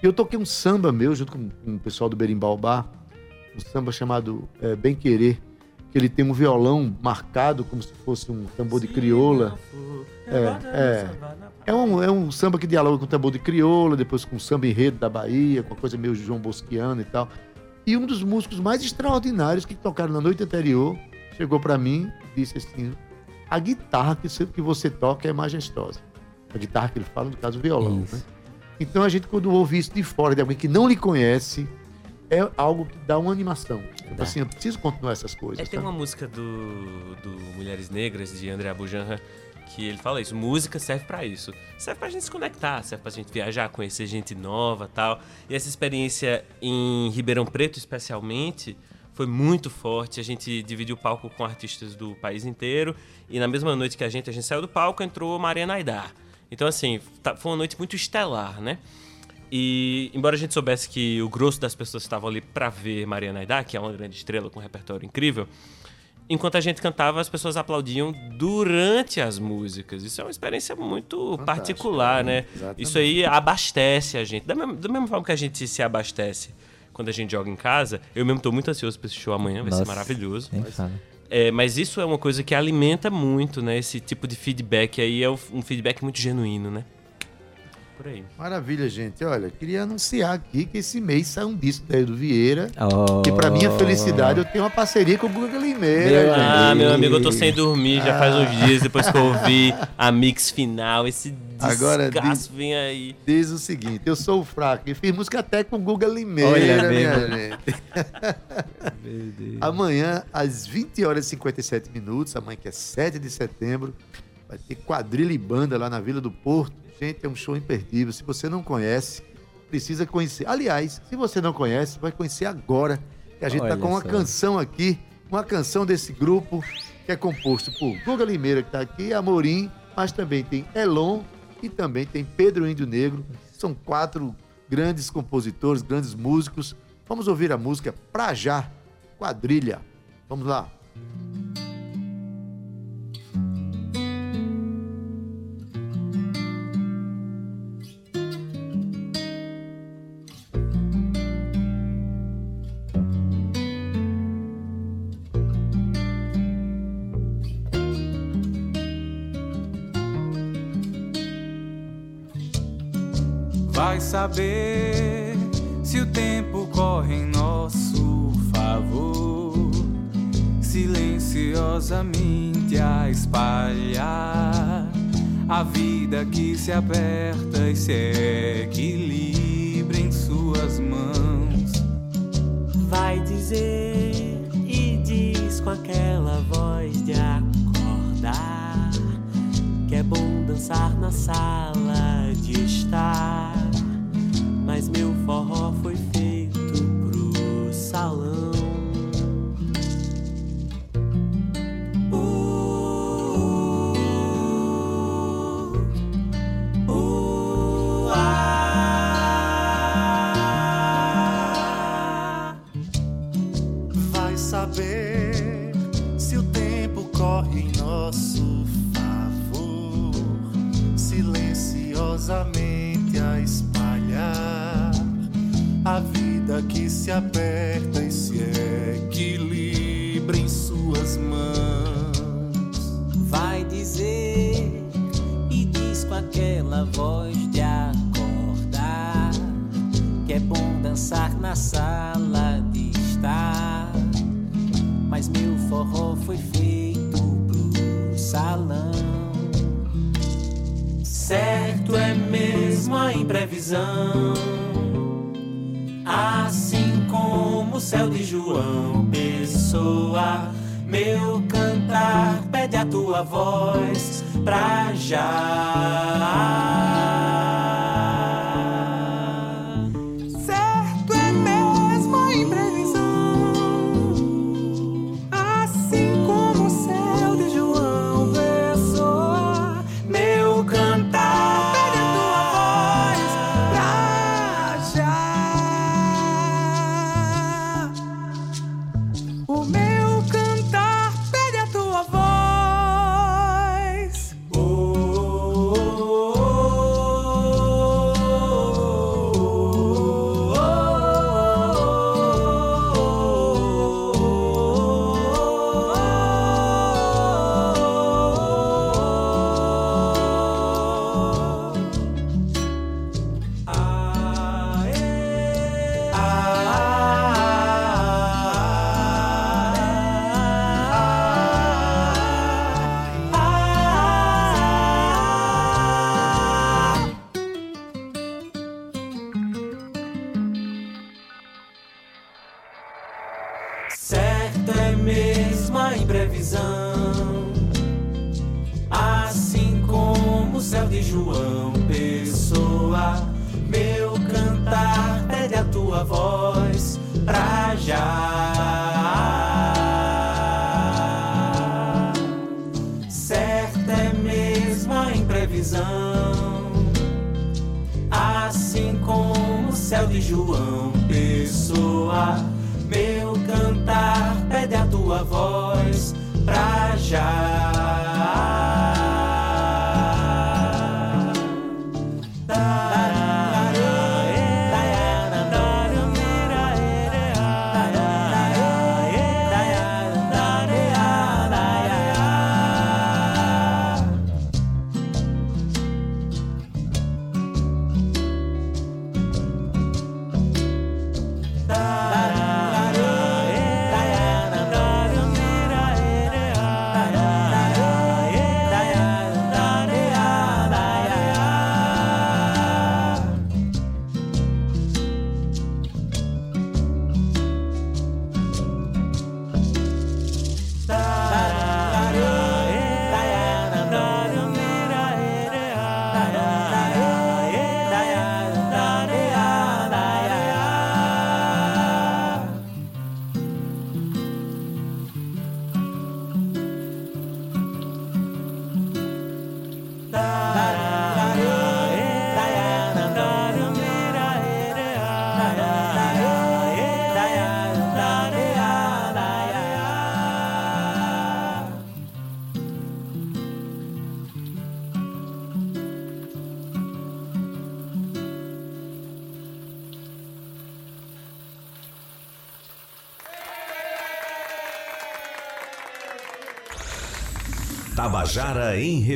E eu toquei um samba meu junto com, o pessoal do Berimbau Bar, um samba chamado é, Bem Querer, que ele tem um violão marcado como se fosse um tambor de crioula. É, É um, é um samba que dialoga com o tambor de crioula, depois com o samba enredo da Bahia, com a coisa meio João Bosquiano e tal. E um dos músicos mais extraordinários que tocaram na noite anterior chegou para mim e disse assim: a guitarra que você, que você toca é majestosa. A guitarra que ele fala, no caso, o violão. Isso. Né? Então a gente, quando ouve isso de fora, de alguém que não lhe conhece, é algo que dá uma animação. Tipo Dá. assim, eu preciso continuar essas coisas. É, tem sabe? uma música do, do Mulheres Negras, de André Abujanra, que ele fala isso. Música serve pra isso. Serve pra gente se conectar, serve pra gente viajar, conhecer gente nova tal. E essa experiência em Ribeirão Preto, especialmente, foi muito forte. A gente dividiu o palco com artistas do país inteiro. E na mesma noite que a gente, a gente saiu do palco, entrou Maria Naidar. Então, assim, tá- foi uma noite muito estelar, né? E embora a gente soubesse que o grosso das pessoas estavam ali pra ver Mariana Aidar, que é uma grande estrela com um repertório incrível, enquanto a gente cantava, as pessoas aplaudiam durante as músicas. Isso é uma experiência muito particular, né? Exatamente. Isso aí abastece a gente. Da mesma, da mesma forma que a gente se abastece quando a gente joga em casa, eu mesmo tô muito ansioso pra esse show amanhã, vai ser Nossa. maravilhoso. Nem fala. É, mas isso é uma coisa que alimenta muito, né? Esse tipo de feedback aí é um feedback muito genuíno, né? Por aí. Maravilha, gente. Olha, queria anunciar aqui que esse mês sai um disco da Edu Vieira. Oh. E pra minha felicidade, eu tenho uma parceria com o Guga Limeira, Meu. Ah, meu amigo, eu tô sem dormir já faz uns dias depois que eu ouvi a mix final. Esse Agora desgaço vem aí. Diz o seguinte, eu sou o fraco e fiz música até com o Guga Limeira, Olha minha mesmo. gente. [laughs] Amanhã, às 20 horas e 57 minutos, amanhã que é 7 de setembro, vai ter quadrilha e banda lá na Vila do Porto. Gente, é um show imperdível. Se você não conhece, precisa conhecer. Aliás, se você não conhece, vai conhecer agora. Que a gente tá Olha com uma só. canção aqui, uma canção desse grupo que é composto por Guga Limeira, que tá aqui, Amorim, mas também tem Elon e também tem Pedro Índio Negro. São quatro grandes compositores, grandes músicos. Vamos ouvir a música Pra Já, Quadrilha. Vamos lá. Vai saber se o tempo corre em nosso favor. silenciosamente a espalhar a vida que se aperta e se equilibra em suas mãos. Vai dizer e diz com aquela voz de acordar que é bom dançar na sala de estar. Mesmo a imprevisão. Assim como o céu de João Pessoa, meu cantar pede a tua voz pra já. Assim como o céu de João Pessoa, meu cantar pede a tua voz pra já.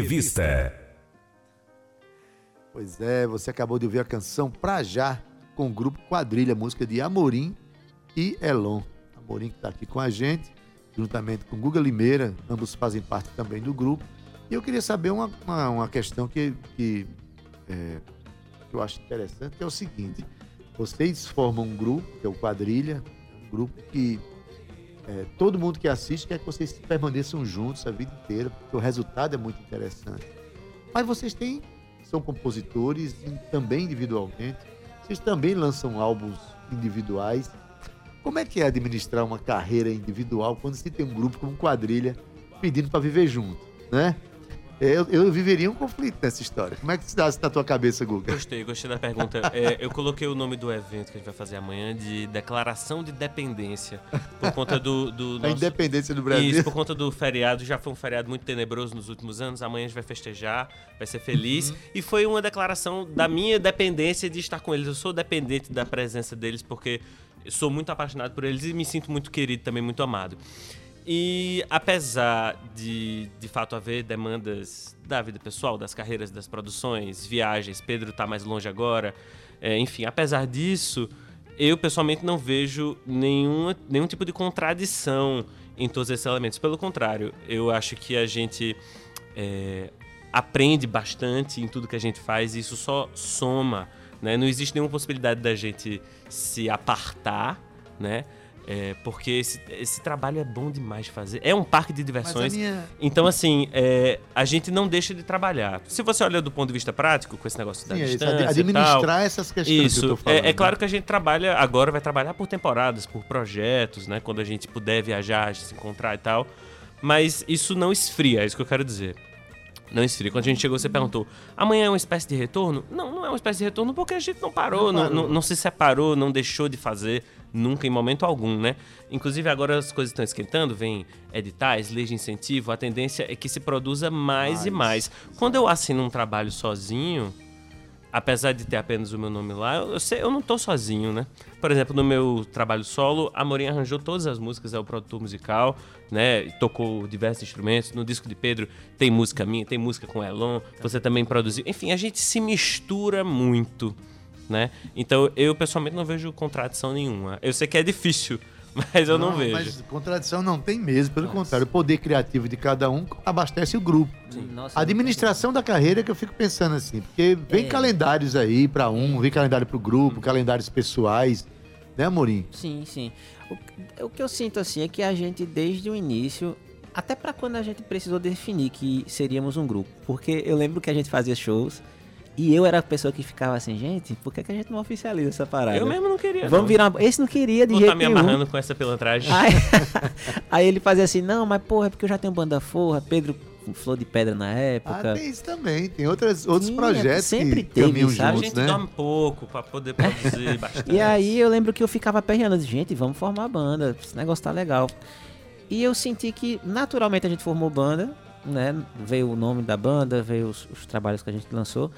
Tabajara em Revista. Pois é, você acabou de ouvir a canção Pra Já, com o grupo Quadrilha, música de Amorim e Elon. Amorim que está aqui com a gente. juntamente com Guga Limeira, ambos fazem parte também do grupo. E eu queria saber uma, uma, uma questão que, que, é, que eu acho interessante, que é o seguinte. Vocês formam um grupo, que é o Quadrilha, um grupo que é, todo mundo que assiste quer que vocês permaneçam juntos a vida inteira, porque o resultado é muito interessante. Mas vocês têm, são compositores também individualmente, vocês também lançam álbuns individuais. Como é que é administrar uma carreira individual quando se tem um grupo como quadrilha pedindo para viver junto, né? Eu, eu viveria um conflito nessa história. Como é que se dá na tua cabeça, Guga? Gostei, gostei da pergunta. É, eu coloquei o nome do evento que a gente vai fazer amanhã de Declaração de Dependência. Por conta do. do [laughs] A nosso- independência do Brasil. Isso, por conta do feriado. Já foi um feriado muito tenebroso nos últimos anos. Amanhã a gente vai festejar, vai ser feliz. Uhum. E foi uma declaração da minha dependência de estar com eles. Eu sou dependente da presença deles porque sou muito apaixonado por eles e me sinto muito querido, também muito amado. E apesar de, de fato, haver demandas da vida pessoal, das carreiras, das produções, viagens, Pedro tá mais longe agora, é, enfim, apesar disso, eu pessoalmente não vejo nenhuma, nenhum tipo de contradição em todos esses elementos. Pelo contrário, eu acho que a gente é, aprende bastante em tudo que a gente faz e isso só soma. Né? Não existe nenhuma possibilidade da gente se apartar, né? É, porque esse, esse trabalho é bom demais de fazer. É um parque de diversões. minha, Então, assim, é, a gente não deixa de trabalhar. Se você olha do ponto de vista prático, com esse negócio da sim, é isso, distância ad- e tal, administrar essas questões que eu isso, tô é- falando. é, claro que a gente trabalha, agora vai trabalhar por temporadas, por projetos, né? Quando a gente puder viajar, se encontrar e tal. Mas isso não esfria, é isso que eu quero dizer. Não esfria. Quando a gente chegou, você perguntou: amanhã é uma espécie de retorno? Não, não é uma espécie de retorno porque a gente não parou, Não não, parou. não- não se separou, não deixou de fazer, nunca em momento algum, né? Inclusive agora as coisas estão esquentando, vem editais, leis de incentivo, a tendência é que se produza mais, e mais. Quando eu assino um trabalho sozinho, apesar de ter apenas o meu nome lá, eu, sei, eu não tô sozinho, né? Por exemplo, no meu trabalho solo, a Morinha arranjou todas as músicas, é o produtor musical, né? Tocou diversos instrumentos. No disco de Pedro tem música minha, tem música com Elon, você também produziu. Enfim, a gente se mistura muito, né? Então eu pessoalmente não vejo contradição nenhuma. Eu sei que é difícil, [laughs] mas eu não, vejo. Mas contradição não tem mesmo, pelo contrário, o poder criativo de cada um abastece o grupo. Nossa, A administração da carreira é que eu fico pensando assim, porque vem É. calendários aí pra um, vem calendário pro grupo, calendários pessoais, né, Amorim? Sim, sim. O, o que eu sinto assim é que a gente, desde o início, até pra quando a gente precisou definir que seríamos um grupo, porque eu lembro que a gente fazia shows e eu era a pessoa que ficava assim, gente, por que, que a gente não oficializa essa parada? Eu mesmo não queria. Vamos não. virar uma... Esse não queria de Vou jeito estar me nenhum. amarrando com essa pilantragem. Aí, [laughs] aí ele fazia assim, não, mas porra, é porque eu já tenho banda forra, Pedro Flor de Pedra na Ah, época. tem isso também, tem outras, outros Tinha, projetos sempre que teve, caminham sabe? a juntos, gente né? dorme pouco pra poder produzir [laughs] bastante. E aí eu lembro que eu ficava perreando, gente, vamos formar banda, esse negócio tá legal. E eu senti que naturalmente a gente formou banda, né? Veio o nome da banda, veio os, os trabalhos que a gente lançou.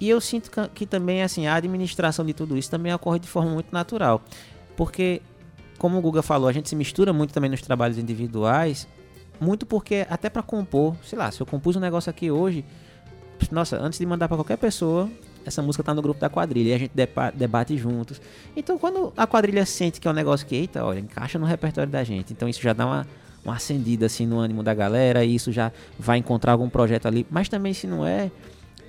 E eu sinto que, também assim, a administração de tudo isso também ocorre de forma muito natural. Porque, como o Guga falou, a gente se mistura muito também nos trabalhos individuais, muito porque até pra compor, sei lá, se eu compus um negócio aqui hoje, nossa, antes de mandar pra qualquer pessoa, essa música tá no grupo da quadrilha e a gente debate juntos. Então, quando a quadrilha sente que é um negócio que, eita, olha, encaixa no repertório da gente. Então, isso já dá uma, uma acendida assim no ânimo da galera e isso já vai encontrar algum projeto ali. Mas também, se não é,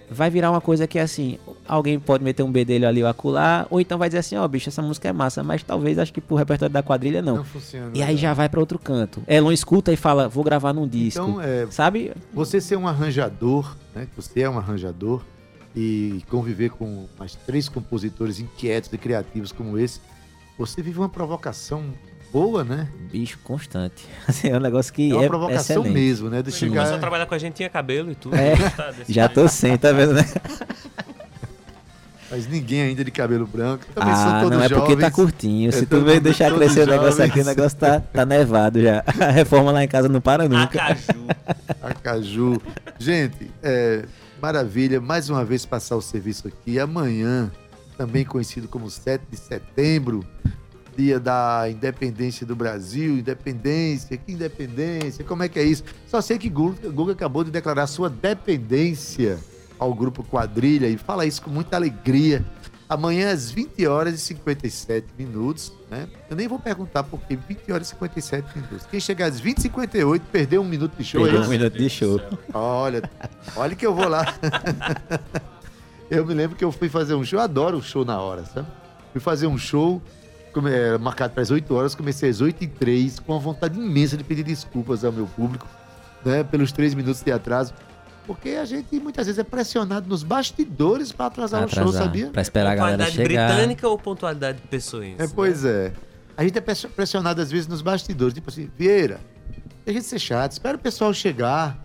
vai virar uma coisa que assim, alguém pode meter um bedelho ali ou acular, ou então vai dizer assim, ó, bicho, essa música é massa, mas talvez acho que pro repertório da quadrilha não. Não funciona. E aí já vai pra outro canto. Elon escuta e fala, vou gravar num disco. Então, é, Sabe? Você ser um arranjador, né? Você é um arranjador e conviver com mais três compositores inquietos e criativos como esse, você vive uma provocação boa, né? Bicho constante. [laughs] Assim, é um negócio que É uma é provocação excelente. mesmo, né? De Você começou a chegar. trabalhar com a gente, tinha cabelo e tudo. É, tá [laughs] Já tô sem, tá vendo, né? [laughs] Mas ninguém ainda de cabelo branco. Também ah, são todos não é porque tá jovens. curtinho. É, Se tu todo veio deixar todos crescer o negócio aqui, o jovens. negócio tá, tá nevado já. A reforma lá em casa não para nunca. Acaju. Acaju. Gente, é, maravilha. Mais uma vez passar o serviço aqui. Amanhã, também conhecido como 7 de setembro, dia da independência do Brasil. Independência, que independência? Como é que é isso? Só sei que Guga, Guga acabou de declarar sua dependência ao grupo Quadrilha e fala isso com muita alegria. Amanhã às 20 horas e 57 minutos, né? Eu nem vou perguntar por que 20 horas e 57 minutos. Quem chegar às 20 e 58 perdeu um minuto de show. Perdeu é um minuto de show. Olha, olha que eu vou lá. [laughs] eu me lembro que eu fui fazer um show, eu adoro o show na hora, sabe? Fui fazer um show come- era marcado para as 8 horas, comecei às 8 e 3 com uma vontade imensa de pedir desculpas ao meu público, né, pelos três minutos de atraso. Porque a gente muitas vezes é pressionado nos bastidores para atrasar o show, Atrasar, sabia? Pra esperar a galera Pontualidade chegar. britânica ou pontualidade pessoense? É, pois é. A gente é pres- pressionado às vezes nos bastidores, tipo assim, Vieira, deixa de ser chato, espera o pessoal chegar.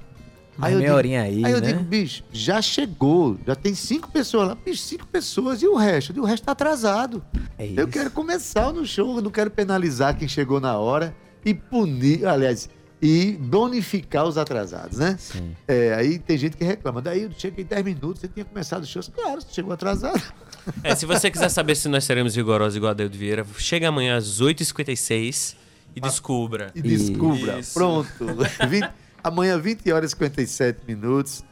Eu meia digo- horinha aí, Aí eu né? digo, bicho, já chegou, já tem cinco pessoas lá, bicho, cinco pessoas e o resto? E o resto tá atrasado. É Eu quero começar no show, eu não quero penalizar quem chegou na hora e punir, aliás, e bonificar os atrasados, né? Sim. É, aí tem gente que reclama, daí eu cheguei em 10 minutos, você tinha começado o show. Claro, você chegou atrasado. É, se você quiser saber se nós seremos rigorosos igual a Deildo Vieira, chega amanhã às 8h56 e descubra. E descubra. Isso. Pronto. [laughs] 20 amanhã, 20 horas e 57 minutos.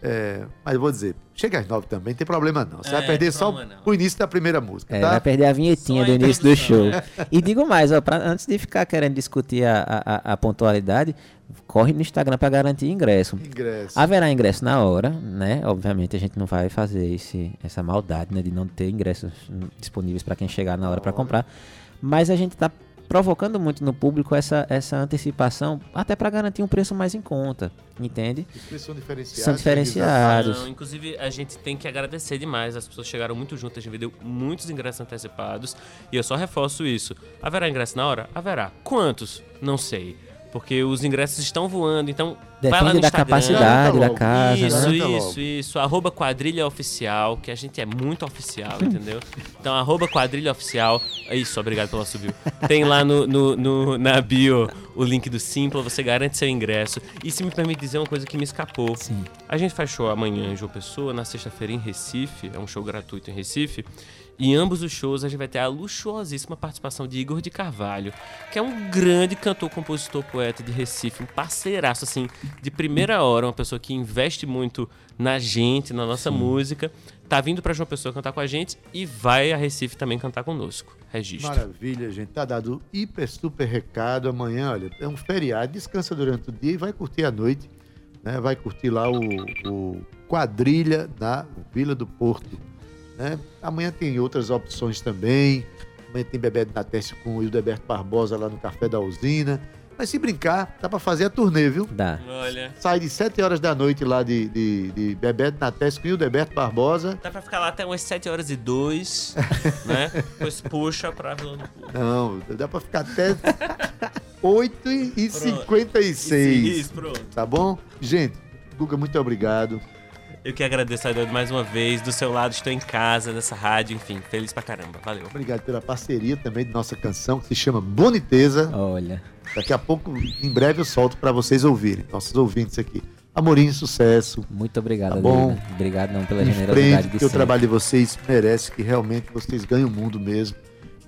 É, mas eu vou dizer, chega às 9 também, não tem problema não. Você É, vai perder só não. o início da primeira música, É, tá? vai perder a vinhetinha Só do início do show. E digo mais, ó, pra- antes de ficar querendo discutir a, a- a- pontualidade, corre no Instagram para garantir ingresso. Ingresso. Haverá ingresso na hora, né? Obviamente a gente não vai fazer esse, essa maldade, né? De não ter ingressos hum, disponíveis para quem chegar na hora para comprar. Mas a gente tá provocando muito no público essa, essa antecipação, até para garantir um preço mais em conta, entende? Os preços são diferenciados. São diferenciados. Não, inclusive, a gente tem que agradecer demais. As pessoas chegaram muito juntas, a gente vendeu muitos ingressos antecipados. E eu só reforço isso. Haverá ingresso na hora? Haverá. Quantos? Não sei. Porque os ingressos estão voando, então Depende no da Instagram. capacidade da casa, Isso, né? Isso, isso. Arroba quadrilha oficial, que a gente é muito oficial, entendeu? Então, arroba quadrilha oficial. Isso, obrigado pelo subiu. Tem lá no, no, no- na bio o link do Simpla, você garante seu ingresso. E se me permite dizer uma coisa que me escapou. Sim. A gente faz show amanhã em João Pessoa, na sexta-feira em Recife, é um show gratuito em Recife. E em ambos os shows a gente vai ter a luxuosíssima participação de Igor de Carvalho, que é um grande cantor, compositor, poeta de Recife, um parceiraço, assim, de primeira hora, uma pessoa que investe muito na gente, na nossa música. Tá vindo pra João Pessoa cantar com a gente e vai a Recife também cantar conosco. Registro. Maravilha, gente. Tá dado hiper, super recado. Amanhã, olha, é um feriado, descansa durante o dia e vai curtir a noite. Né? Vai curtir lá o, o quadrilha da Vila do Porto. Né? Amanhã tem outras opções também. Amanhã tem Bebedo na Teste com o Hildeberto Barbosa lá no Café da Usina. Mas se brincar, dá pra fazer a turnê, viu? Dá. Olha, Sai de 7 horas da noite lá de, de, de Bebedo na Teste com o Hildeberto Barbosa. dá pra ficar lá até umas 7 horas e 2, [laughs] né? Depois puxa pra. Não, dá pra ficar até 8 e 56. Isso, pronto. Tá bom? Gente, Guga, muito obrigado. Eu que agradeço a Deus mais uma vez. Do seu lado, estou em casa, nessa rádio, enfim, feliz pra caramba. Valeu. Obrigado pela parceria também de nossa canção, que se chama Boniteza. Olha. Daqui a pouco, em breve, eu solto pra vocês ouvirem, nossos ouvintes aqui. Amorim, sucesso. Muito obrigado, Tá bom. Adriana. Obrigado não pela Em generosidade frente, porque o trabalho de vocês merece, que realmente vocês ganham o mundo mesmo.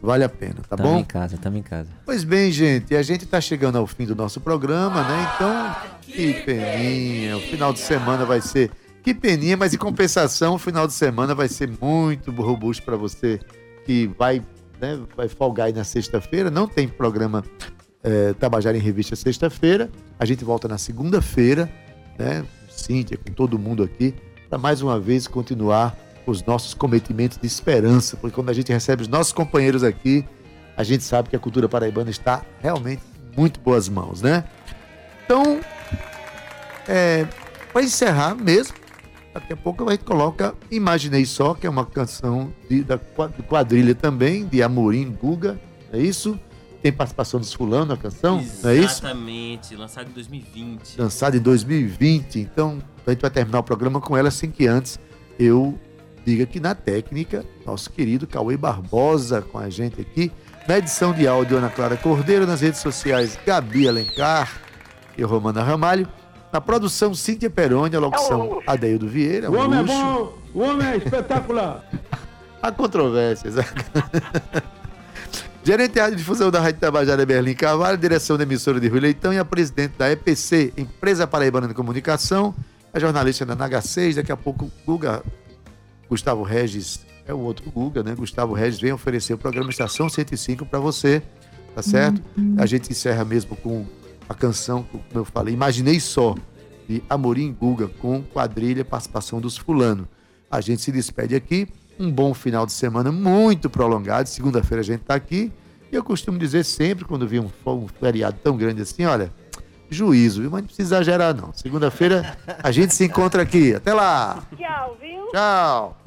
Vale a pena, tá Tamo bom? em casa, tamo em casa. Pois bem, gente, a gente tá chegando ao fim do nosso programa, né? Então, que peninha. O final de semana vai ser. Que peninha, mas em compensação, o final de semana vai ser muito robusto para você que vai, né, vai folgar aí na sexta-feira. Não tem programa é, Tabajara em Revista sexta-feira. A gente volta na segunda-feira, né? Cíntia, com todo mundo aqui, para mais uma vez continuar os nossos cometimentos de esperança, porque quando a gente recebe os nossos companheiros aqui, a gente sabe que a cultura paraibana está realmente em muito boas mãos, né? Então, é, para encerrar mesmo, daqui a pouco a gente coloca Imaginei Só, que é uma canção de, da quadrilha também, de Amorim Guga, é isso? Tem participação dos fulano na canção, não é isso? Exatamente, lançado em 2020. lançada em 2020. Então, a gente vai terminar o programa com ela sem que antes eu diga que na técnica, nosso querido Cauê Barbosa com a gente aqui. Na edição de áudio, Ana Clara Cordeiro. Nas redes sociais, Gabi Alencar e Romana Ramalho. Na produção, Cíntia Peroni. A locução, Adeildo Vieira. Um luxo. o homem é espetacular. [laughs] Há controvérsias. [laughs] Gerente de Difusão da Rádio Tabajara Berlim Carvalho, direção da emissora de Rui Leitão e a presidente da EPC, Empresa Paraibana de Comunicação, a jornalista da Naga 6, daqui a pouco Guga, Gustavo Regis é o outro Guga, né? Gustavo Regis vem oferecer o programa Estação 105 para você, tá certo? A gente encerra mesmo com a canção, como eu falei, Imaginei Só, de Amorim Guga, com quadrilha, participação dos fulano. A gente se despede aqui, um bom final de semana muito prolongado, segunda-feira a gente tá aqui, e eu costumo dizer sempre, quando vi um, um feriado tão grande assim, olha, juízo, viu? Mas não precisa exagerar não. Segunda-feira a gente se encontra aqui. Até lá! Tchau, viu? Tchau!